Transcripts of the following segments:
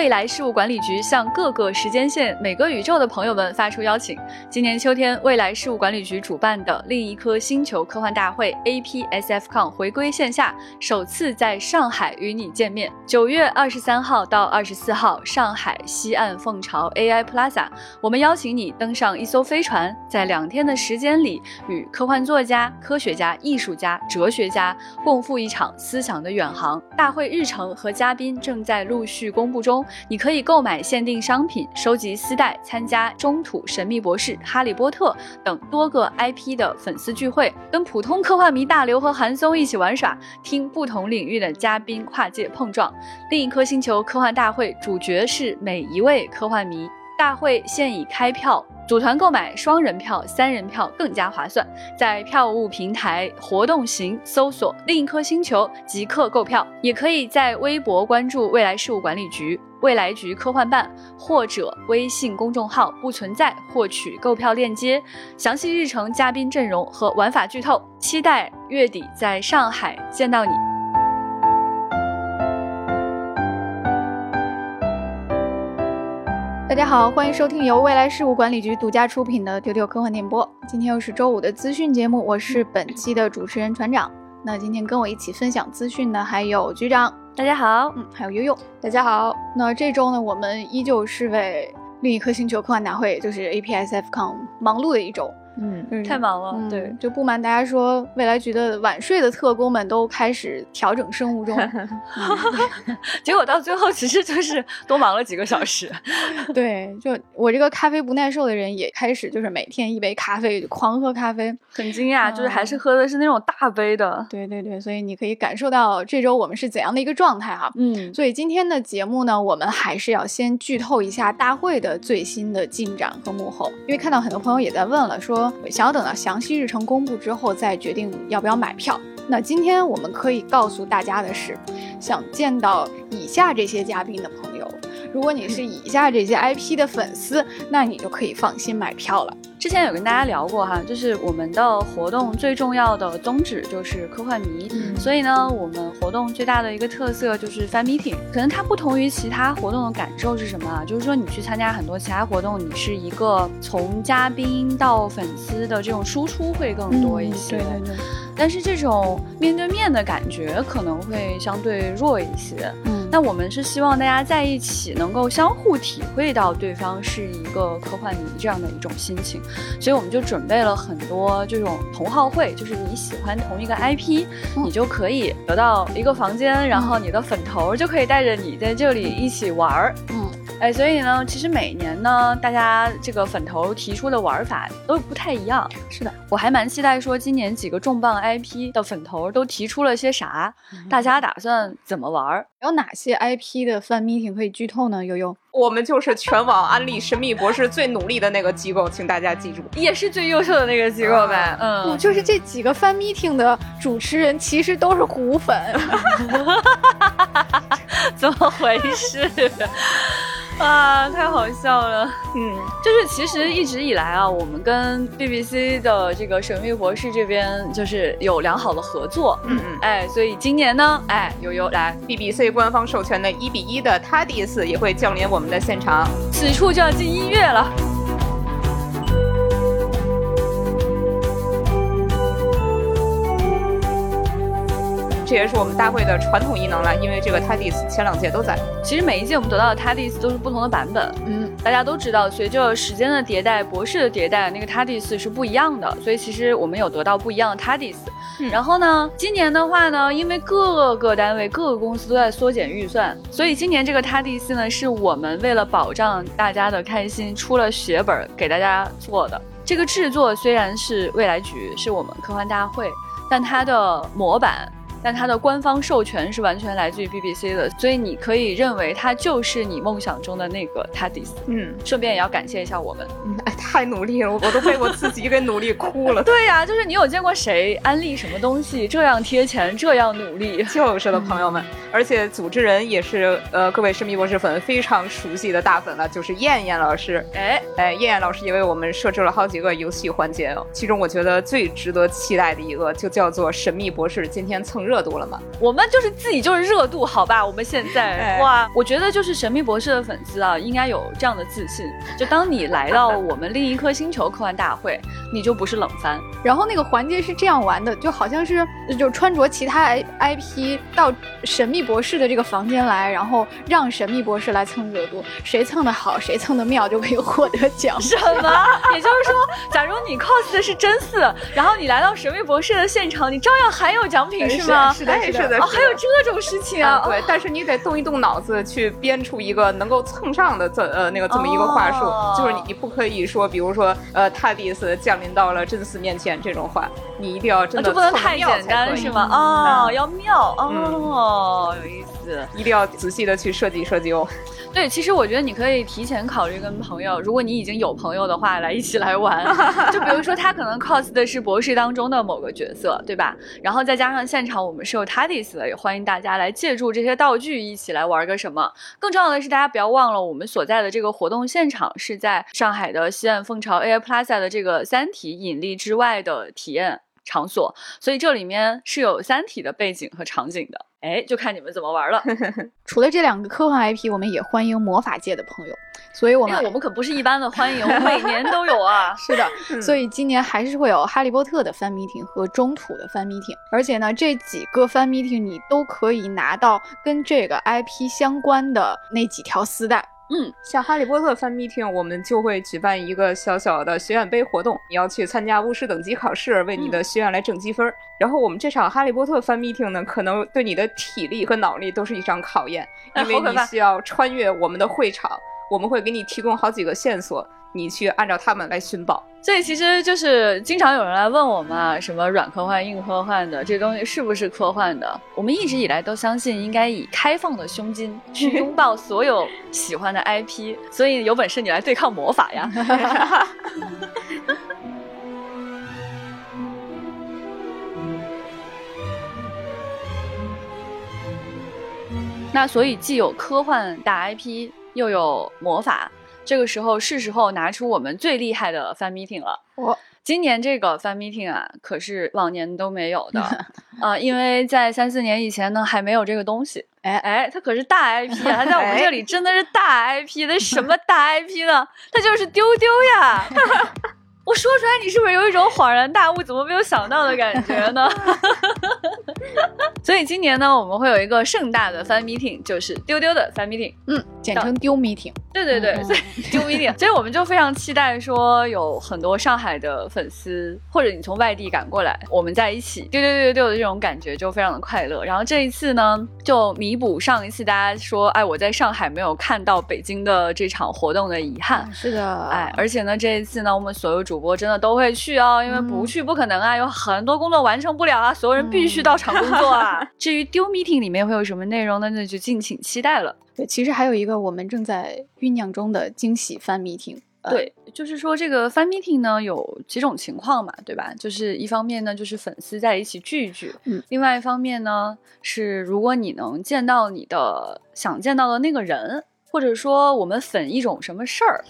未来事务管理局向各个时间线、每个宇宙的朋友们发出邀请。今年秋天，未来事务管理局主办的另一颗星球科幻大会 APSFCon 回归线下，首次在上海与你见面。九月二十三号到二十四号，上海西岸凤巢 AI Plaza，我们邀请你登上一艘飞船，在两天的时间里，与科幻作家、科学家、艺术家、哲学家共赴一场思想的远航。大会日程和嘉宾正在陆续公布中，你可以购买限定商品，收集丝带，参加中土神秘博士、哈利波特等多个 IP 的粉丝聚会，跟普通科幻迷大刘和韩松一起玩耍，听不同领域的嘉宾跨界碰撞。另一颗星球科幻大会主角是每一位科幻迷。大会现已开票，组团购买双人票、三人票更加划算。在票务平台活动型搜索“另一颗星球”即刻购票，也可以在微博关注未来事务管理局、未来局科幻办或者微信公众号“不存在”获取购票链接。详细日程、嘉宾阵容和玩法剧透，期待月底在上海见到你。大家好，欢迎收听由未来事务管理局独家出品的《丢丢科幻电波》。今天又是周五的资讯节目，我是本期的主持人船长。那今天跟我一起分享资讯的还有局长，大家好，嗯，还有悠悠，大家好。那这周呢，我们依旧是为另一颗星球科幻大会，就是 APSFCon 忙碌的一周。嗯，太忙了，对，就不瞒大家说，未来局的晚睡的特工们都开始调整生物钟，结果到最后其实就是多忙了几个小时。对，就我这个咖啡不耐受的人也开始就是每天一杯咖啡，狂喝咖啡，很惊讶，就是还是喝的是那种大杯的。对对对，所以你可以感受到这周我们是怎样的一个状态哈。嗯，所以今天的节目呢，我们还是要先剧透一下大会的最新的进展和幕后，因为看到很多朋友也在问了，说。想要等到详细日程公布之后再决定要不要买票。那今天我们可以告诉大家的是，想见到以下这些嘉宾的朋友，如果你是以下这些 IP 的粉丝，那你就可以放心买票了。之前有跟大家聊过哈，就是我们的活动最重要的宗旨就是科幻迷，所以呢，我们活动最大的一个特色就是 fan meeting。可能它不同于其他活动的感受是什么啊？就是说你去参加很多其他活动，你是一个从嘉宾到粉丝的这种输出会更多一些。对对对。但是这种面对面的感觉可能会相对弱一些。嗯，那我们是希望大家在一起能够相互体会到对方是一个科幻迷这样的一种心情，所以我们就准备了很多这种同好会，就是你喜欢同一个 IP，你就可以得到一个房间，然后你的粉头就可以带着你在这里一起玩儿。嗯。哎，所以呢，其实每年呢，大家这个粉头提出的玩法都不太一样。是的，我还蛮期待说今年几个重磅 IP 的粉头都提出了些啥，大家打算怎么玩？有哪些 IP 的 fan meeting 可以剧透呢？悠悠，我们就是全网安利神秘博士最努力的那个机构，请大家记住，也是最优秀的那个机构呗。嗯，不就是这几个 fan meeting 的主持人其实都是虎粉？怎么回事？啊，太好笑了！嗯，就是其实一直以来啊，我们跟 BBC 的这个神秘博士这边就是有良好的合作。嗯嗯，哎，所以今年呢，哎，悠悠来 BBC 官方授权的一比一的 TARDIS 也会降临我们的现场，此处就要进音乐了。这也是我们大会的传统异能了，因为这个 TARDIS 前两届都在。其实每一届我们得到的 TARDIS 都是不同的版本。嗯，大家都知道，随着时间的迭代，博士的迭代，那个 TARDIS 是不一样的。所以其实我们有得到不一样的 TARDIS。然后呢，今年的话呢，因为各个单位、各个公司都在缩减预算，所以今年这个 TARDIS 呢，是我们为了保障大家的开心，出了血本给大家做的。这个制作虽然是未来局，是我们科幻大会，但它的模板。但它的官方授权是完全来自于 BBC 的，所以你可以认为它就是你梦想中的那个 TARDIS。嗯，顺便也要感谢一下我们，哎，太努力了，我都被我自己给努力哭了。对呀，就是你有见过谁安利什么东西这样贴钱，这样努力？就是的，朋友们，而且组织人也是呃各位神秘博士粉非常熟悉的大粉了，就是燕燕老师。哎哎，燕燕老师也为我们设置了好几个游戏环节，其中我觉得最值得期待的一个就叫做神秘博士今天蹭热。热度了嘛。我们就是自己就是热度，好吧？我们现在哇，我觉得就是神秘博士的粉丝啊，应该有这样的自信，就当你来到我们另一颗星球科幻大会，你就不是冷番。然后那个环节是这样玩的，就好像是就穿着其他 IP 到神秘博士的这个房间来，然后让神秘博士来蹭热度，谁蹭的好，谁蹭的妙就可以获得奖。什么？也就是说，假如你 cos 的是真四，然后你来到神秘博士的现场，你照样还有奖品是吗？是的，是的，哦，还有这种事情啊？对，但是你得动一动脑子去编出一个能够蹭上的这呃那个这么一个话术，就是你不可以说，比如说呃泰迪斯降临到了真丝面前这种话，你一定要真的不能太简单是吗？哦，要妙哦，有意思，一定要仔细的去设计设计哦。对，其实我觉得你可以提前考虑跟朋友，如果你已经有朋友的话，来一起来玩。就比如说他可能 cos 的是博士当中的某个角色，对吧？然后再加上现场我们是有 TARDIS 的，也欢迎大家来借助这些道具一起来玩个什么。更重要的是，大家不要忘了我们所在的这个活动现场是在上海的西岸凤巢 Air Plaza 的这个三体引力之外的体验场所，所以这里面是有三体的背景和场景的。哎，就看你们怎么玩了。除了这两个科幻 IP，我们也欢迎魔法界的朋友。所以，我们我们可不是一般的欢迎，我每 年都有啊。是的，所以今年还是会有哈利波特的 fan meeting 和中土的 fan meeting，而且呢，这几个 fan meeting 你都可以拿到跟这个 IP 相关的那几条丝带。嗯，像哈利波特 fan meeting，我们就会举办一个小小的学院杯活动，你要去参加巫师等级考试，为你的学院来挣积分。然后我们这场哈利波特 fan meeting 呢，可能对你的体力和脑力都是一场考验，因 为你需要穿越我们的会场，我们会给你提供好几个线索。你去按照他们来寻宝，所以其实就是经常有人来问我们，什么软科幻、硬科幻的这东西是不是科幻的？我们一直以来都相信应该以开放的胸襟去 拥抱所有喜欢的 IP，所以有本事你来对抗魔法呀！那所以既有科幻大 IP，又有魔法。这个时候是时候拿出我们最厉害的 fan meeting 了。我今年这个 fan meeting 啊，可是往年都没有的啊，因为在三四年以前呢，还没有这个东西。哎哎，它可是大 IP 啊，它在我们这里真的是大 IP。那什么大 IP 呢？它就是丢丢呀。我说出来，你是不是有一种恍然大悟，怎么没有想到的感觉呢？所以今年呢，我们会有一个盛大的 fan meeting，就是丢丢的 fan meeting，嗯，简称丢 meeting。对对对，所以丢 meeting，所以我们就非常期待说有很多上海的粉丝，或者你从外地赶过来，我们在一起丢丢丢丢丢的这种感觉就非常的快乐。然后这一次呢，就弥补上一次大家说，哎，我在上海没有看到北京的这场活动的遗憾。是的，哎，而且呢，这一次呢，我们所有主播真的都会去哦，因为不去不可能啊，有很多工作完成不了啊，所有人必须到场工作啊。至于丢 meeting 里面会有什么内容呢？那就敬请期待了。对，其实还有一个我们正在酝酿中的惊喜 fan meeting。对，就是说这个 fan meeting 呢有几种情况嘛，对吧？就是一方面呢就是粉丝在一起聚一聚，嗯，另外一方面呢是如果你能见到你的想见到的那个人。或者说我们粉一种什么事儿，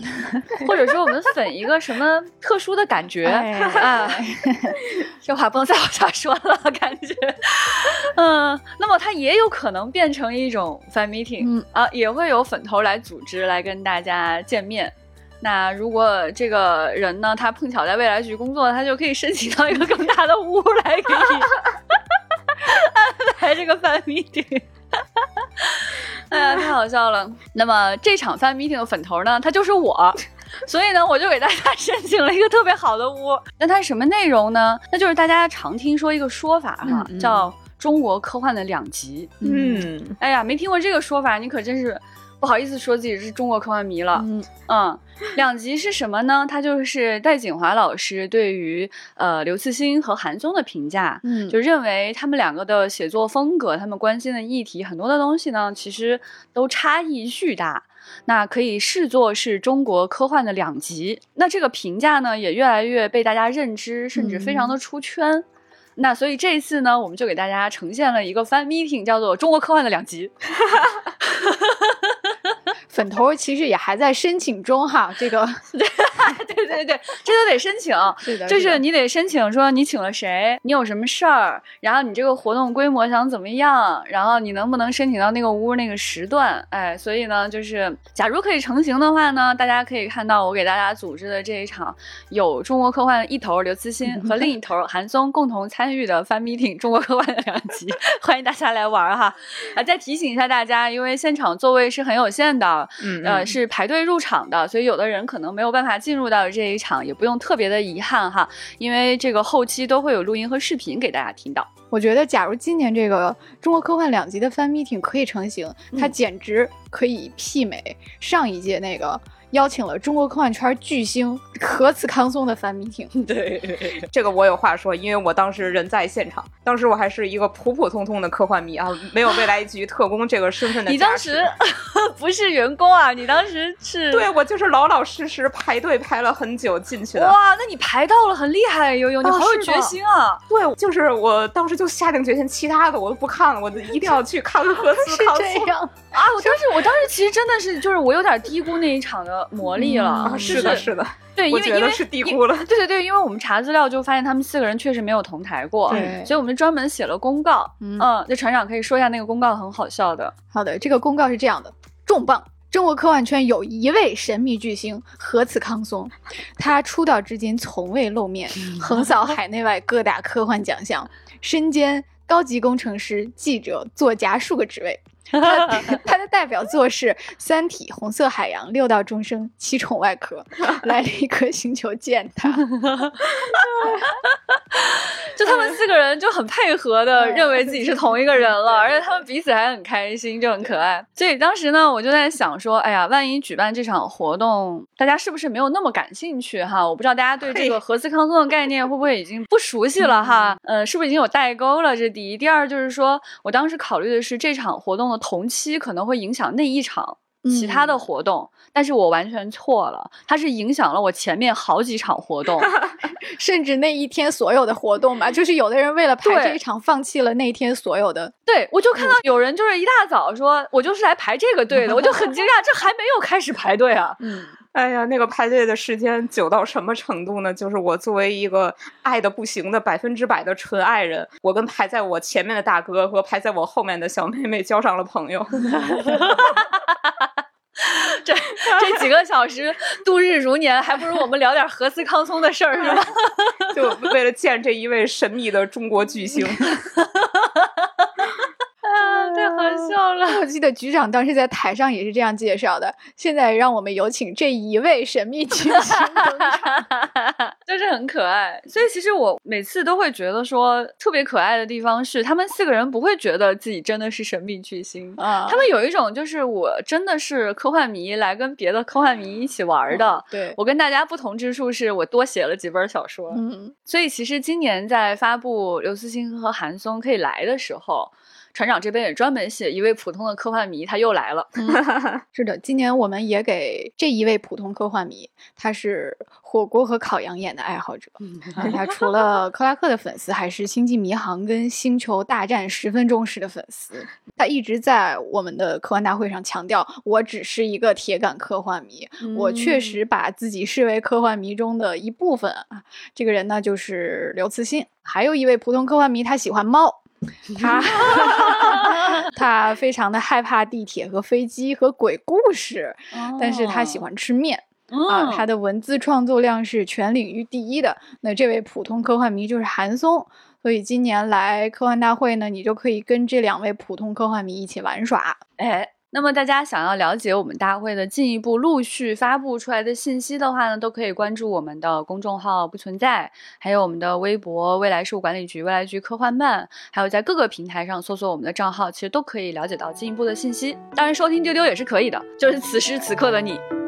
或者说我们粉一个什么特殊的感觉啊，这话不能再往下说了，感觉，嗯，那么它也有可能变成一种 fan meeting 啊，也会有粉头来组织来跟大家见面。那如果这个人呢，他碰巧在未来局工作，他就可以申请到一个更大的屋来给你 安排这个 fan meeting。哎呀，太好笑了！那么这场 fan meeting 的粉头呢，他就是我，所以呢，我就给大家申请了一个特别好的屋。那它是什么内容呢？那就是大家常听说一个说法哈，叫中国科幻的两极。嗯，哎呀，没听过这个说法，你可真是。不好意思说自己是中国科幻迷了，嗯，两极是什么呢？它就是戴锦华老师对于呃刘慈欣和韩松的评价，嗯，就认为他们两个的写作风格，他们关心的议题很多的东西呢，其实都差异巨大，那可以视作是中国科幻的两极。那这个评价呢，也越来越被大家认知，甚至非常的出圈。那所以这一次呢，我们就给大家呈现了一个 fan meeting，叫做中国科幻的两极。粉头其实也还在申请中哈，这个 对对对，这都得申请，是的，就是你得申请说你请了谁，你有什么事儿，然后你这个活动规模想怎么样，然后你能不能申请到那个屋那个时段，哎，所以呢，就是假如可以成型的话呢，大家可以看到我给大家组织的这一场有中国科幻一头刘慈欣和另一头韩松共同参与的 Fan Meeting 中国科幻的两集，欢迎大家来玩哈。啊，再提醒一下大家，因为现场座位是很有限的，嗯，呃，是排队入场的，所以有的人可能没有办法进入到这一场，也不用特别的遗憾哈，因为这个后期都会有录音和视频给大家听到。我觉得，假如今年这个中国科幻两极的 Fan Meeting 可以成型，它简直可以媲美上一届那个。邀请了中国科幻圈巨星核磁康松的翻迷艇。对，这个我有话说，因为我当时人在现场，当时我还是一个普普通通的科幻迷啊，没有未来局特工这个身份的。你当时不是员工啊？你当时是？对，我就是老老实实排队排了很久进去的。哇，那你排到了，很厉害，悠悠，你好有决心啊！对，就是我当时就下定决心，其他的我都不看了，我一定要去看 核磁康松啊！我当时，我当时其实真的是，就是我有点低估那一场的。魔力了，是的，是的，对，因为因为是低估了，对对对，因为我们查资料就发现他们四个人确实没有同台过，对，所以我们专门写了公告，嗯，那船长可以说一下那个公告，很好笑的。好的，这个公告是这样的：重磅，中国科幻圈有一位神秘巨星何此康松，他出道至今从未露面，横扫海内外各大科幻奖项，身兼高级工程师、记者、作家数个职位。他他的代表作是《三体》《红色海洋》《六道众生》《七重外壳》，来了一颗星球见他。就他们四个人就很配合的认为自己是同一个人了，而且他们彼此还很开心，就很可爱。所以当时呢，我就在想说，哎呀，万一举办这场活动，大家是不是没有那么感兴趣哈？我不知道大家对这个核磁康松的概念会不会已经不熟悉了哈？呃，是不是已经有代沟了？这是第一。第二就是说我当时考虑的是这场活动的。同期可能会影响那一场其他的活动，但是我完全错了，它是影响了我前面好几场活动，甚至那一天所有的活动吧。就是有的人为了排这一场，放弃了那一天所有的。对，我就看到有人就是一大早说，我就是来排这个队的，我就很惊讶，这还没有开始排队啊。嗯。哎呀，那个排队的时间久到什么程度呢？就是我作为一个爱的不行的百分之百的纯爱人，我跟排在我前面的大哥和排在我后面的小妹妹交上了朋友。这这几个小时度日如年，还不如我们聊点核磁康松的事儿，是吧？就为了见这一位神秘的中国巨星。啊，太好笑了！我记得局长当时在台上也是这样介绍的。现在让我们有请这一位神秘巨星登场，就是很可爱。所以其实我每次都会觉得说，特别可爱的地方是，他们四个人不会觉得自己真的是神秘巨星啊。他们有一种就是我真的是科幻迷来跟别的科幻迷一起玩的。对我跟大家不同之处是我多写了几本小说。嗯，所以其实今年在发布刘慈欣和韩松可以来的时候。船长这边也专门写一位普通的科幻迷，他又来了。是的，今年我们也给这一位普通科幻迷，他是火锅和烤羊眼的爱好者。他除了克拉克的粉丝，还是星际迷航跟星球大战十分忠实的粉丝。他一直在我们的科幻大会上强调，我只是一个铁杆科幻迷，我确实把自己视为科幻迷中的一部分啊。这个人呢，就是刘慈欣。还有一位普通科幻迷，他喜欢猫。他 他非常的害怕地铁和飞机和鬼故事，但是他喜欢吃面啊。他的文字创作量是全领域第一的。那这位普通科幻迷就是韩松，所以今年来科幻大会呢，你就可以跟这两位普通科幻迷一起玩耍。哎。那么大家想要了解我们大会的进一步陆续发布出来的信息的话呢，都可以关注我们的公众号“不存在”，还有我们的微博“未来事务管理局”“未来局科幻漫”，还有在各个平台上搜索我们的账号，其实都可以了解到进一步的信息。当然，收听丢丢也是可以的，就是此时此刻的你。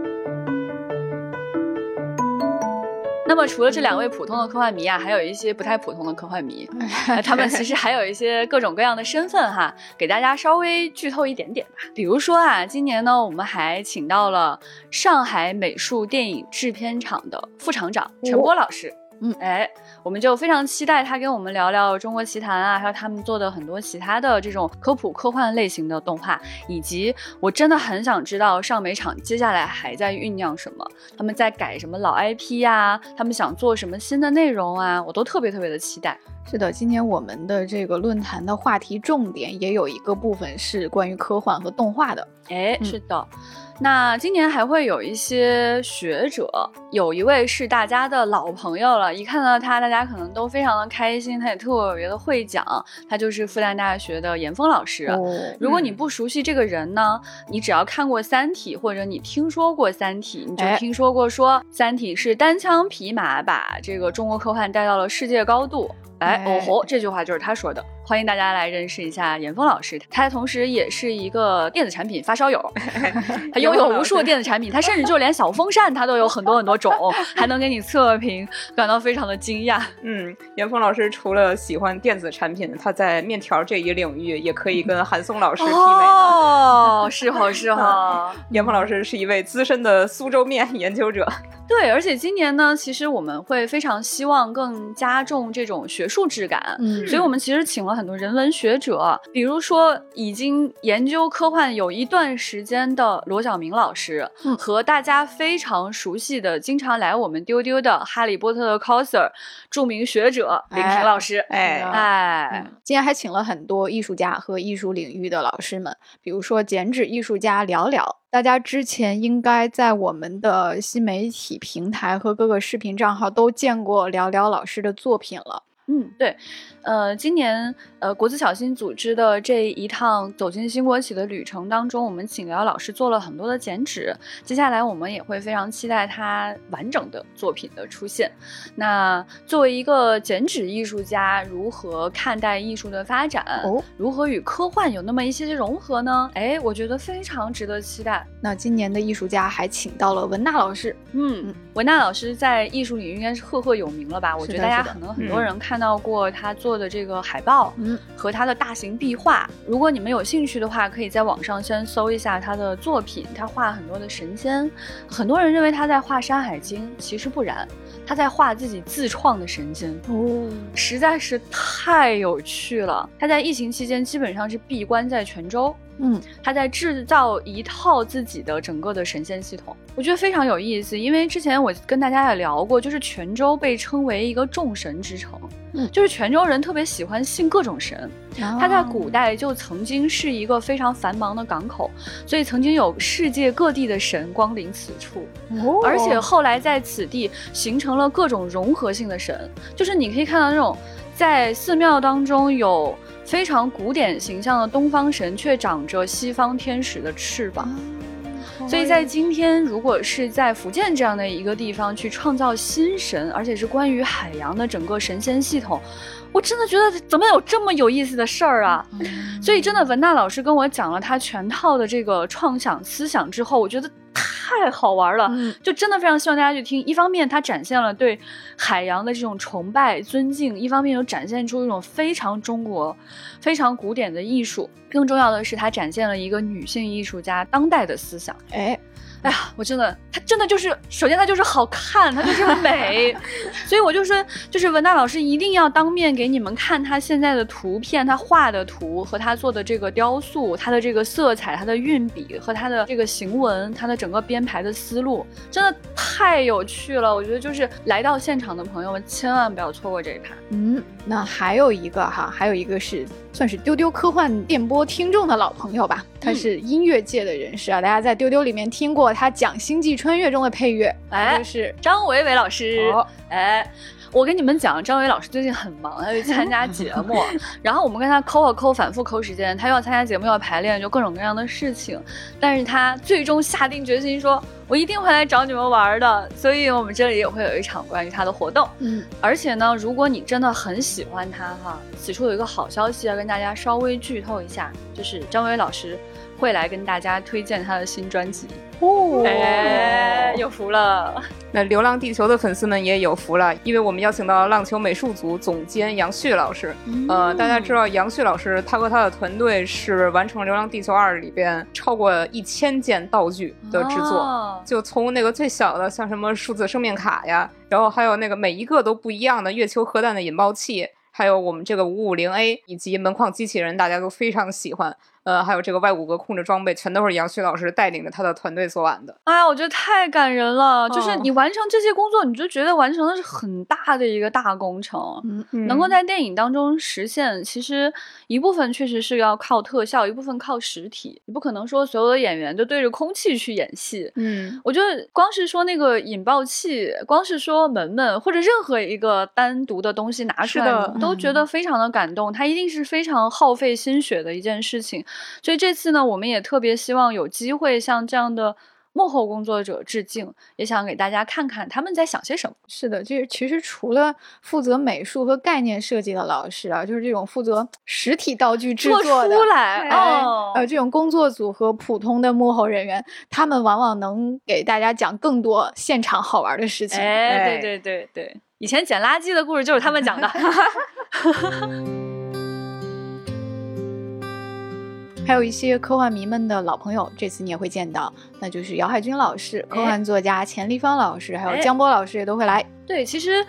那么除了这两位普通的科幻迷啊，还有一些不太普通的科幻迷，他们其实还有一些各种各样的身份哈，给大家稍微剧透一点点吧。比如说啊，今年呢，我们还请到了上海美术电影制片厂的副厂长陈波老师。嗯，哎，我们就非常期待他跟我们聊聊中国奇谭啊，还有他们做的很多其他的这种科普科幻类型的动画，以及我真的很想知道上美厂接下来还在酝酿什么，他们在改什么老 IP 呀，他们想做什么新的内容啊，我都特别特别的期待。是的，今天我们的这个论坛的话题重点也有一个部分是关于科幻和动画的。哎，是的。那今年还会有一些学者，有一位是大家的老朋友了，一看到他，大家可能都非常的开心，他也特别的会讲，他就是复旦大学的严峰老师。如果你不熟悉这个人呢，你只要看过《三体》或者你听说过《三体》，你就听说过说《三体》是单枪匹马把这个中国科幻带到了世界高度。哎，哦吼，这句话就是他说的。欢迎大家来认识一下严峰老师，他同时也是一个电子产品发烧友，他拥有无数电子产品，他甚至就连小风扇他都有很多很多种，还能给你测评，感到非常的惊讶。嗯，严峰老师除了喜欢电子产品，他在面条这一领域也可以跟韩松老师媲美哦，是哈是哈，严峰老师是一位资深的苏州面研究者。对，而且今年呢，其实我们会非常希望更加重这种学术质感，嗯，所以我们其实请了很多人文学者，比如说已经研究科幻有一段时间的罗晓明老师，和大家非常熟悉的、经常来我们丢丢的《哈利波特》的 coser，著名学者林平老师，哎。哎，今天还请了很多艺术家和艺术领域的老师们，比如说剪纸艺术家聊聊。大家之前应该在我们的新媒体平台和各个视频账号都见过聊聊老师的作品了。嗯，对，呃，今年呃国资小新组织的这一趟走进新国企的旅程当中，我们请姚老师做了很多的剪纸，接下来我们也会非常期待他完整的作品的出现。那作为一个剪纸艺术家，如何看待艺术的发展？哦，如何与科幻有那么一些些融合呢？哎，我觉得非常值得期待。那今年的艺术家还请到了文娜老师，嗯，文娜老师在艺术领域应该是赫赫有名了吧？我觉得大家可能很多人看。看到过他做的这个海报，嗯，和他的大型壁画。如果你们有兴趣的话，可以在网上先搜一下他的作品。他画很多的神仙，很多人认为他在画《山海经》，其实不然，他在画自己自创的神仙。哦，实在是太有趣了。他在疫情期间基本上是闭关在泉州。嗯，他在制造一套自己的整个的神仙系统，我觉得非常有意思。因为之前我跟大家也聊过，就是泉州被称为一个众神之城，嗯，就是泉州人特别喜欢信各种神。他在古代就曾经是一个非常繁忙的港口，所以曾经有世界各地的神光临此处，而且后来在此地形成了各种融合性的神，就是你可以看到那种在寺庙当中有。非常古典形象的东方神，却长着西方天使的翅膀，所以在今天，如果是在福建这样的一个地方去创造新神，而且是关于海洋的整个神仙系统，我真的觉得怎么有这么有意思的事儿啊！所以真的，文娜老师跟我讲了他全套的这个创想思想之后，我觉得。太好玩了，就真的非常希望大家去听。一方面，它展现了对海洋的这种崇拜、尊敬；一方面，又展现出一种非常中国、非常古典的艺术。更重要的是，它展现了一个女性艺术家当代的思想。哎。哎呀，我真的，它真的就是，首先它就是好看，它就是美，所以我就说，就是文大老师一定要当面给你们看他现在的图片，他画的图和他做的这个雕塑，他的这个色彩，他的运笔和他的这个行文，他的整个编排的思路，真的太有趣了。我觉得就是来到现场的朋友们千万不要错过这一趴。嗯，那还有一个哈，还有一个是。算是丢丢科幻电波听众的老朋友吧，他是音乐界的人士啊，大家在丢丢里面听过他讲《星际穿越》中的配乐，哎，是张伟伟老师，哎。我跟你们讲，张伟老师最近很忙，他去参加节目，然后我们跟他抠啊抠，反复抠时间，他又要参加节目，又要排练，就各种各样的事情。但是他最终下定决心说：“我一定会来找你们玩的。”所以，我们这里也会有一场关于他的活动。嗯，而且呢，如果你真的很喜欢他哈，此处有一个好消息要跟大家稍微剧透一下，就是张伟老师。会来跟大家推荐他的新专辑。哦，哎，有福了！那《流浪地球》的粉丝们也有福了，因为我们邀请到了浪球美术组总监杨旭老师。呃，大家知道杨旭老师，他和他的团队是完成《流浪地球二》里边超过一千件道具的制作，就从那个最小的，像什么数字生命卡呀，然后还有那个每一个都不一样的月球核弹的引爆器。还有我们这个五五零 A 以及门框机器人，大家都非常喜欢。呃，还有这个外骨骼控制装备，全都是杨旭老师带领着他的团队做完的。哎呀，我觉得太感人了！就是你完成这些工作，你就觉得完成的是很大的一个大工程。嗯，能够在电影当中实现，其实一部分确实是要靠特效，一部分靠实体。你不可能说所有的演员就对着空气去演戏。嗯，我觉得光是说那个引爆器，光是说门门或者任何一个单独的东西拿出来，都觉得非常的感动。它一定是非常耗费心血的一件事情。所以这次呢，我们也特别希望有机会向这样的幕后工作者致敬，也想给大家看看他们在想些什么。是的，就是其实除了负责美术和概念设计的老师啊，就是这种负责实体道具制作的出来诶，呃，这种工作组和普通的幕后人员，他们往往能给大家讲更多现场好玩的事情。哎，对对对对，以前捡垃圾的故事就是他们讲的。还有一些科幻迷们的老朋友，这次你也会见到，那就是姚海军老师、科幻作家钱立芳老师，还有江波老师也都会来。对，其实。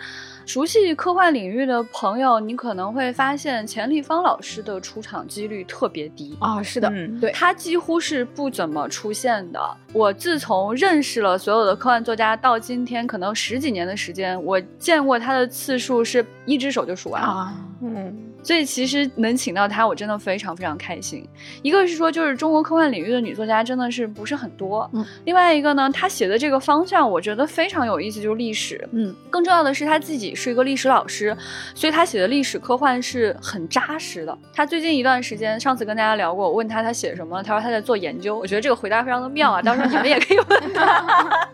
熟悉科幻领域的朋友，你可能会发现钱立芳老师的出场几率特别低啊。是的，嗯对他几乎是不怎么出现的。我自从认识了所有的科幻作家到今天，可能十几年的时间，我见过他的次数是一只手就数完啊。嗯，所以其实能请到她，我真的非常非常开心。一个是说，就是中国科幻领域的女作家真的是不是很多。嗯，另外一个呢，她写的这个方向，我觉得非常有意思，就是历史。嗯，更重要的是她自己。是一个历史老师，所以她写的历史科幻是很扎实的。她最近一段时间，上次跟大家聊过，我问她她写什么，她说她在做研究。我觉得这个回答非常的妙啊，到时候你们也可以问她。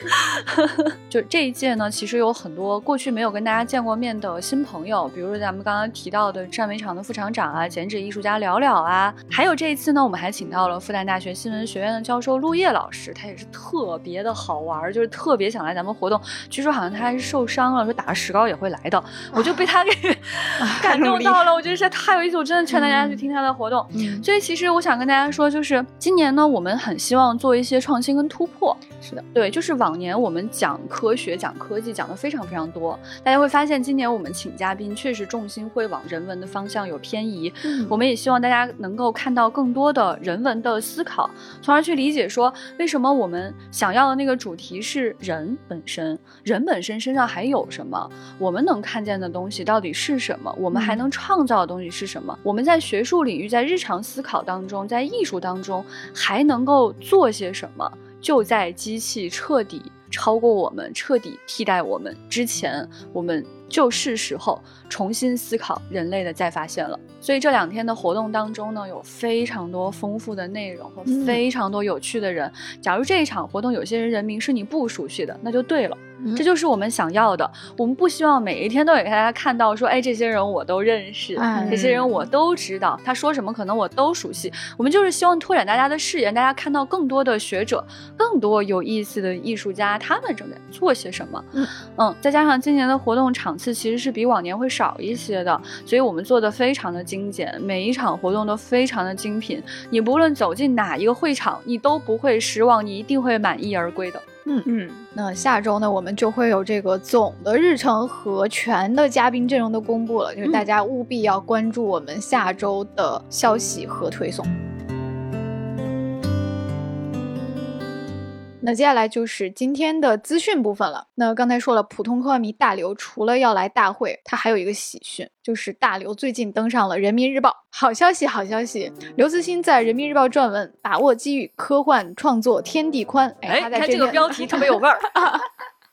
就这一届呢，其实有很多过去没有跟大家见过面的新朋友，比如说咱们刚刚提到的战围厂的副厂长啊，剪纸艺术家了了啊，还有这一次呢，我们还请到了复旦大学新闻学院的教授陆叶老师，他也是特别的好玩，就是特别想来咱们活动。据说好像他还是受伤了，说打了。石膏也会来的，我就被他给 感动到了。我觉得这太有意思，我真的劝大家去听他的活动。所以其实我想跟大家说，就是今年呢，我们很希望做一些创新跟突破。是的，对，就是往年我们讲科学、讲科技讲的非常非常多，大家会发现今年我们请嘉宾确实重心会往人文的方向有偏移。我们也希望大家能够看到更多的人文的思考，从而去理解说为什么我们想要的那个主题是人本身，人本身身上还有什么。我们能看见的东西到底是什么？我们还能创造的东西是什么？我们在学术领域、在日常思考当中、在艺术当中还能够做些什么？就在机器彻底超过我们、彻底替代我们之前，我们就是时候重新思考人类的再发现了。所以这两天的活动当中呢，有非常多丰富的内容和非常多有趣的人。假如这一场活动有些人人名是你不熟悉的，那就对了。这就是我们想要的。我们不希望每一天都给大家看到说，哎，这些人我都认识，这些人我都知道，他说什么可能我都熟悉。我们就是希望拓展大家的视野，大家看到更多的学者，更多有意思的艺术家，他们正在做些什么。嗯，再加上今年的活动场次其实是比往年会少一些的，所以我们做的非常的精简，每一场活动都非常的精品。你不论走进哪一个会场，你都不会失望，你一定会满意而归的。嗯嗯，那下周呢，我们就会有这个总的日程和全的嘉宾阵容的公布了，就是大家务必要关注我们下周的消息和推送。那接下来就是今天的资讯部分了。那刚才说了，普通科幻迷大刘除了要来大会，他还有一个喜讯，就是大刘最近登上了人民日报。好消息，好消息！刘慈欣在人民日报撰文，把握机遇，科幻创作天地宽。哎，他这个标题特别有味儿。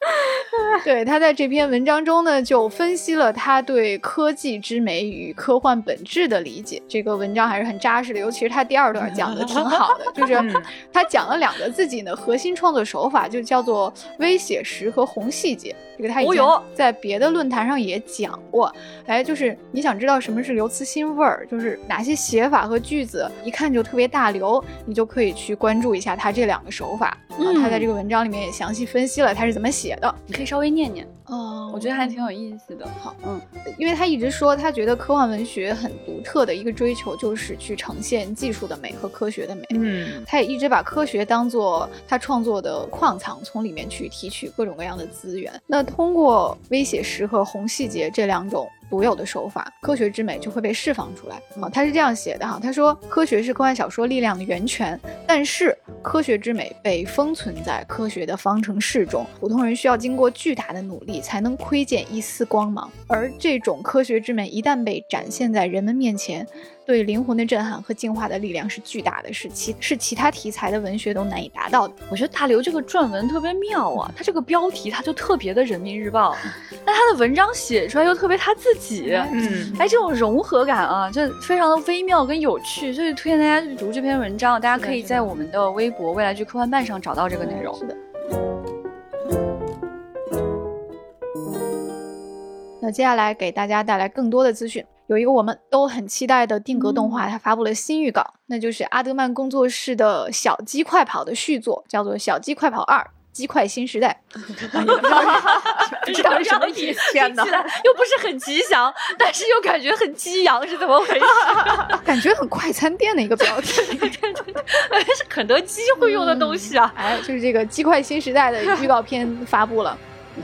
对他在这篇文章中呢，就分析了他对科技之美与科幻本质的理解。这个文章还是很扎实的，尤其是他第二段讲的挺好的，就是 他讲了两个自己的核心创作手法，就叫做微写实和红细节。这个他以前在别的论坛上也讲过。哎，就是你想知道什么是刘慈欣味儿，就是哪些写法和句子一看就特别大刘，你就可以去关注一下他这两个手法。嗯，他在这个文章里面也详细分析了他是怎么写的，你可以稍微念念。哦，我觉得还挺有意思的。好，嗯，因为他一直说他觉得科幻文学很独特的一个追求就是去呈现技术的美和科学的美。嗯，他也一直把科学当做他创作的矿藏，从里面去提取各种各样的资源。那通过微写实和红细节这两种。独有的手法，科学之美就会被释放出来。啊，他是这样写的哈，他说科学是科幻小说力量的源泉，但是科学之美被封存在科学的方程式中，普通人需要经过巨大的努力才能窥见一丝光芒。而这种科学之美一旦被展现在人们面前。对灵魂的震撼和净化的力量是巨大的，是其是其他题材的文学都难以达到的。我觉得大刘这个撰文特别妙啊，他这个标题他就特别的人民日报，那他的文章写出来又特别他自己，嗯，哎，这种融合感啊，就非常的微妙跟有趣，所以推荐大家去读这篇文章。大家可以在我们的微博“未来剧科幻办”上找到这个内容。是的。那接下来给大家带来更多的资讯。有一个我们都很期待的定格动画，它发布了新预告，那就是阿德曼工作室的小鸡快跑的续作，叫做《小鸡快跑二：鸡块新时代》。不知道是什么意思？天哪，又不是很吉祥，但是又感觉很激昂，是怎么回事？感觉很快餐店的一个标题，是肯德基会用的东西啊！哎，就是这个《鸡块新时代》的预告片发布了。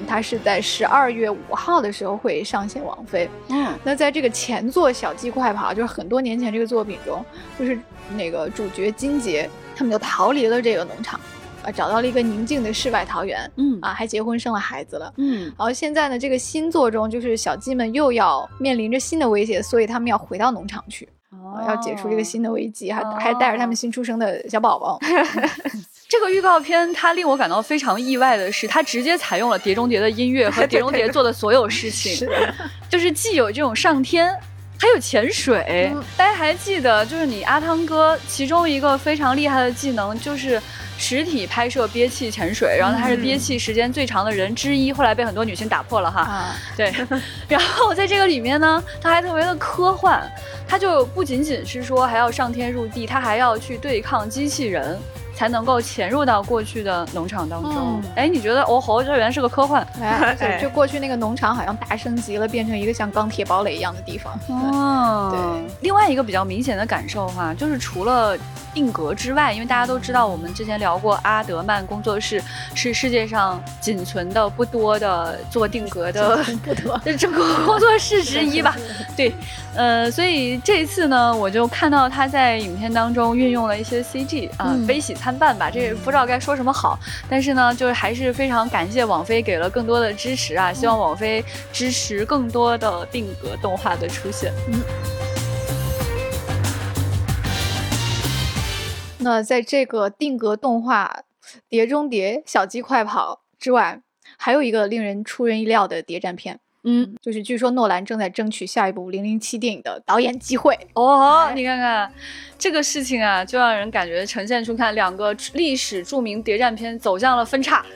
它是在十二月五号的时候会上线网飞。嗯，那在这个前作《小鸡快跑》就是很多年前这个作品中，就是那个主角金杰他们就逃离了这个农场，啊，找到了一个宁静的世外桃源。嗯，啊，还结婚生了孩子了。嗯，然后现在呢，这个新作中就是小鸡们又要面临着新的威胁，所以他们要回到农场去，要解除这个新的危机，还还带着他们新出生的小宝宝。这个预告片，它令我感到非常意外的是，它直接采用了《碟中谍》的音乐和《碟中谍》做的所有事情，就是既有这种上天，还有潜水。大家还记得，就是你阿汤哥其中一个非常厉害的技能，就是实体拍摄憋气潜水，然后他是憋气时间最长的人之一，后来被很多女性打破了哈。对，然后在这个里面呢，他还特别的科幻，他就不仅仅是说还要上天入地，他还要去对抗机器人。才能够潜入到过去的农场当中。哎，你觉得哦吼，这原来是个科幻？哎，就过去那个农场好像大升级了，变成一个像钢铁堡垒一样的地方。哦，对。另外一个比较明显的感受哈，就是除了。定格之外，因为大家都知道，我们之前聊过，阿德曼工作室是世界上仅存的不多的做定格的 不多这个工作室之一吧。对，呃，所以这一次呢，我就看到他在影片当中运用了一些 CG 啊，悲喜参半吧，这不知道该说什么好。但是呢，就是还是非常感谢网飞给了更多的支持啊，希望网飞支持更多的定格动画的出现。嗯。那在这个定格动画《碟中谍：小鸡快跑》之外，还有一个令人出人意料的谍战片，嗯，就是据说诺兰正在争取下一部《零零七》电影的导演机会哦。你看看这个事情啊，就让人感觉呈现出看两个历史著名谍战片走向了分叉。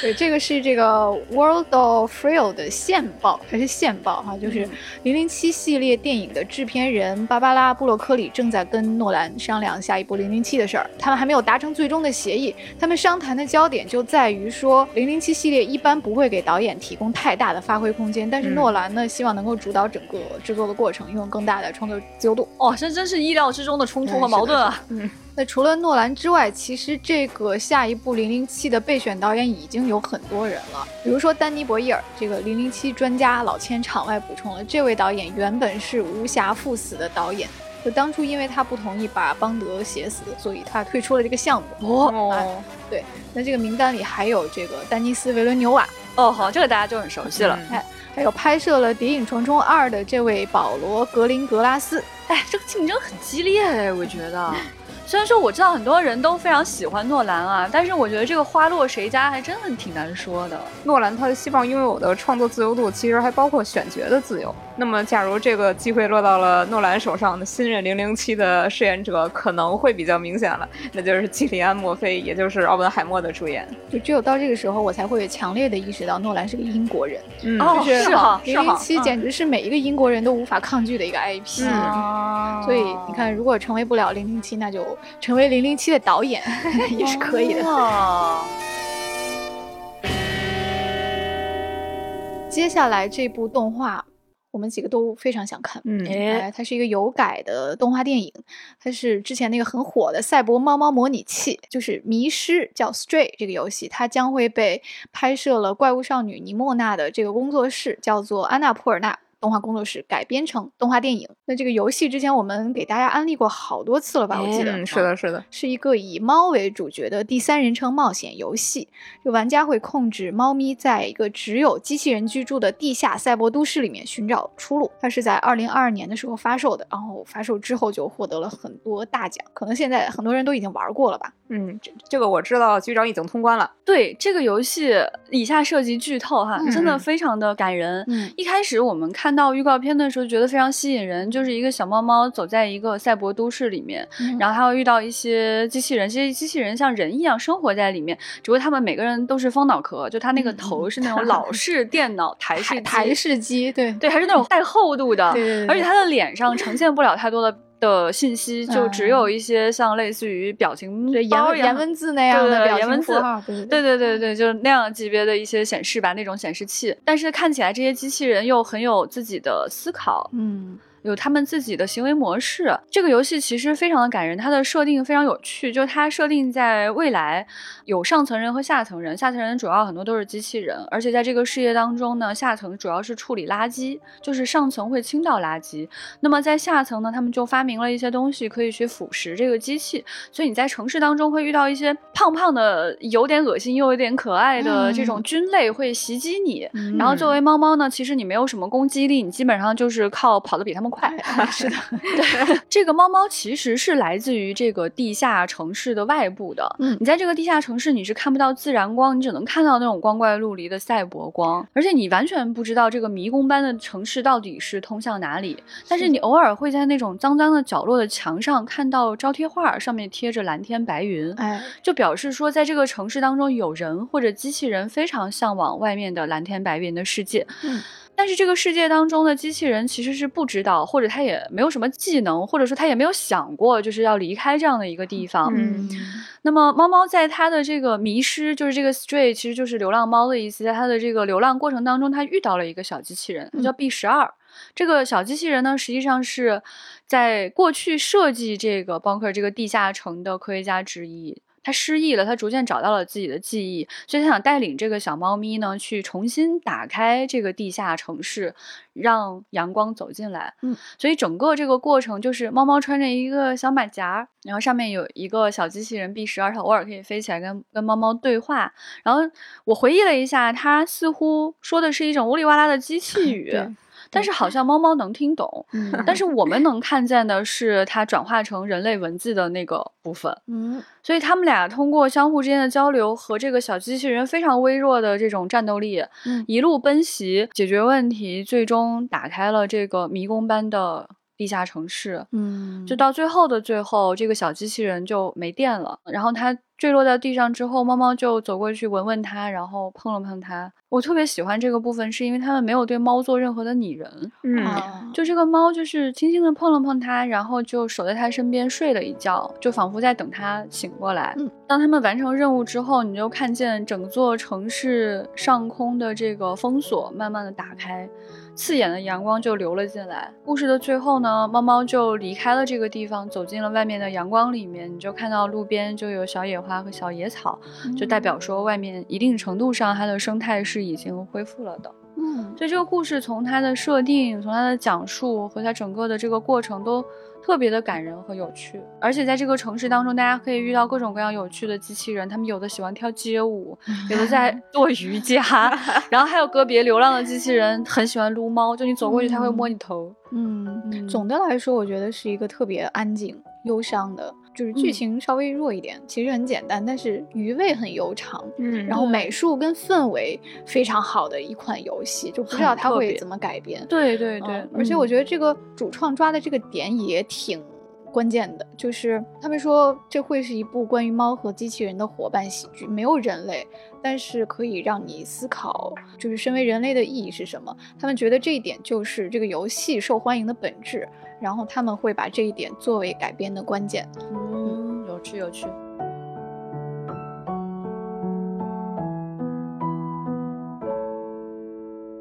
对，这个是这个 World of Freil 的线报还是线报哈？就是《零零七》系列电影的制片人芭芭拉·布洛克里正在跟诺兰商量下一部《零零七》的事儿，他们还没有达成最终的协议。他们商谈的焦点就在于说，《零零七》系列一般不会给导演提供太大的发挥空间，但是诺兰呢，希望能够主导整个制作的过程，拥有更大的创作自由度。哦，这真是意料之中的冲突和矛盾啊！嗯。那除了诺兰之外，其实这个下一部《零零七》的备选导演已经有很多人了，比如说丹尼·博伊尔，这个《零零七》专家老千场外补充了，这位导演原本是《无暇赴死》的导演，就当初因为他不同意把邦德写死，所以他退出了这个项目。哦，对，那这个名单里还有这个丹尼斯·维伦纽瓦。哦，好，这个大家就很熟悉了。哎，还有拍摄了《谍影重重二》的这位保罗·格林格拉斯。哎，这个竞争很激烈哎，我觉得。虽然说我知道很多人都非常喜欢诺兰啊，但是我觉得这个花落谁家还真的挺难说的。诺兰他希望拥有的创作自由度，其实还包括选角的自由。那么，假如这个机会落到了诺兰手上，的新任零零七的饰演者可能会比较明显了，那就是基里安·墨菲，也就是奥本海默的主演。就只有到这个时候，我才会强烈的意识到诺兰是个英国人。嗯，是哈，零零七简直是每一个英国人都无法抗拒的一个 IP。所以你看，如果成为不了零零七，那就成为零零七的导演 也是可以的。接下来这部动画。我们几个都非常想看，嗯，哎，它是一个有改的动画电影，它是之前那个很火的赛博猫猫模拟器，就是迷失叫 Stray 这个游戏，它将会被拍摄了怪物少女尼莫娜的这个工作室叫做安娜普尔纳。动画工作室改编成动画电影。那这个游戏之前我们给大家安利过好多次了吧？我记得是的，是的，是一个以猫为主角的第三人称冒险游戏。就玩家会控制猫咪，在一个只有机器人居住的地下赛博都市里面寻找出路。它是在二零二二年的时候发售的，然后发售之后就获得了很多大奖。可能现在很多人都已经玩过了吧？嗯，这这个我知道，局长已经通关了。对这个游戏，以下涉及剧透哈，真的非常的感人。嗯，一开始我们看到预告片的时候，觉得非常吸引人，就是一个小猫猫走在一个赛博都市里面，然后还会遇到一些机器人，这些机器人像人一样生活在里面，只不过他们每个人都是方脑壳，就他那个头是那种老式电脑台式台式机，对对，还是那种带厚度的，对，而且他的脸上呈现不了太多的。的信息就只有一些像类似于表情包、颜文字那样的颜文字，对对对对，就是那样级别的一些显示吧，那种显示器。但是看起来这些机器人又很有自己的思考，嗯。有他们自己的行为模式。这个游戏其实非常的感人，它的设定非常有趣。就是它设定在未来，有上层人和下层人。下层人主要很多都是机器人，而且在这个世界当中呢，下层主要是处理垃圾，就是上层会倾倒垃圾。那么在下层呢，他们就发明了一些东西可以去腐蚀这个机器。所以你在城市当中会遇到一些胖胖的、有点恶心又有点可爱的这种菌类会袭击你。然后作为猫猫呢，其实你没有什么攻击力，你基本上就是靠跑得比他们快。快，是的，对，这个猫猫其实是来自于这个地下城市的外部的。嗯，你在这个地下城市，你是看不到自然光，你只能看到那种光怪陆离的赛博光，而且你完全不知道这个迷宫般的城市到底是通向哪里。但是你偶尔会在那种脏脏的角落的墙上看到招贴画，上面贴着蓝天白云，哎，就表示说在这个城市当中有人或者机器人非常向往外面的蓝天白云的世界。嗯。但是这个世界当中的机器人其实是不知道，或者他也没有什么技能，或者说他也没有想过就是要离开这样的一个地方。嗯，那么猫猫在它的这个迷失，就是这个 stray，其实就是流浪猫的意思。在它的这个流浪过程当中，它遇到了一个小机器人，叫 B 十二。这个小机器人呢，实际上是在过去设计这个 bunker 这个地下城的科学家之一。他失忆了，他逐渐找到了自己的记忆，所以他想带领这个小猫咪呢，去重新打开这个地下城市，让阳光走进来。嗯，所以整个这个过程就是猫猫穿着一个小马甲，然后上面有一个小机器人 B 十二，它偶尔可以飞起来跟跟猫猫对话。然后我回忆了一下，它似乎说的是一种呜里哇啦的机器 语。但是好像猫猫能听懂，但是我们 能看见的是它转化成人类文字的那个部分。嗯，所以他们俩通过相互之间的交流和这个小机器人非常微弱的这种战斗力，嗯。一路奔袭解决问题，最终打开了这个迷宫般的地下城市。嗯，就到最后的最后，这个小机器人就没电了，然后它。坠落在地上之后，猫猫就走过去闻闻它，然后碰了碰它。我特别喜欢这个部分，是因为他们没有对猫做任何的拟人，嗯，就这个猫就是轻轻的碰了碰它，然后就守在它身边睡了一觉，就仿佛在等它醒过来。当他们完成任务之后，你就看见整座城市上空的这个封锁慢慢的打开。刺眼的阳光就流了进来。故事的最后呢，猫猫就离开了这个地方，走进了外面的阳光里面。你就看到路边就有小野花和小野草，就代表说外面一定程度上它的生态是已经恢复了的。嗯，所以这个故事从它的设定，从它的讲述和它整个的这个过程都。特别的感人和有趣，而且在这个城市当中，大家可以遇到各种各样有趣的机器人。他们有的喜欢跳街舞，有的在 做瑜伽，然后还有个别流浪的机器人很喜欢撸猫，就你走过去，它会摸你头。嗯，总的来说，我觉得是一个特别安静、忧伤的，就是剧情稍微弱一点，其实很简单，但是余味很悠长。嗯，然后美术跟氛围非常好的一款游戏，就不知道它会怎么改编。对对对，而且我觉得这个主创抓的这个点也挺。关键的就是他们说这会是一部关于猫和机器人的伙伴喜剧，没有人类，但是可以让你思考，就是身为人类的意义是什么。他们觉得这一点就是这个游戏受欢迎的本质，然后他们会把这一点作为改编的关键。嗯，有趣有趣。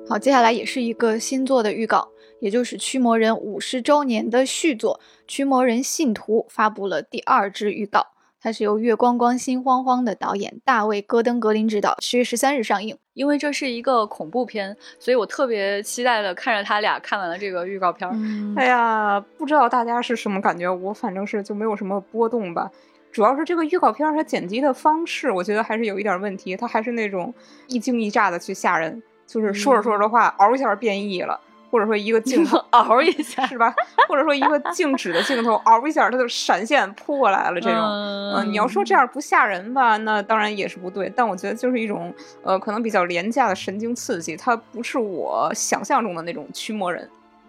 好，接下来也是一个新作的预告。也就是《驱魔人》五十周年的续作《驱魔人：信徒》发布了第二支预告，它是由月光光心慌慌的导演大卫·戈登格林执导，十月十三日上映。因为这是一个恐怖片，所以我特别期待的看着他俩看完了这个预告片。哎呀，不知道大家是什么感觉，我反正是就没有什么波动吧。主要是这个预告片它剪辑的方式，我觉得还是有一点问题，它还是那种一惊一乍的去吓人，就是说着说着话，嗷一下变异了。或者说一个镜头 嗷一下 是吧？或者说一个静止的镜头 嗷一下，它就闪现扑过来了。这种，嗯，你要说这样不吓人吧，那当然也是不对。但我觉得就是一种，呃，可能比较廉价的神经刺激，它不是我想象中的那种驱魔人。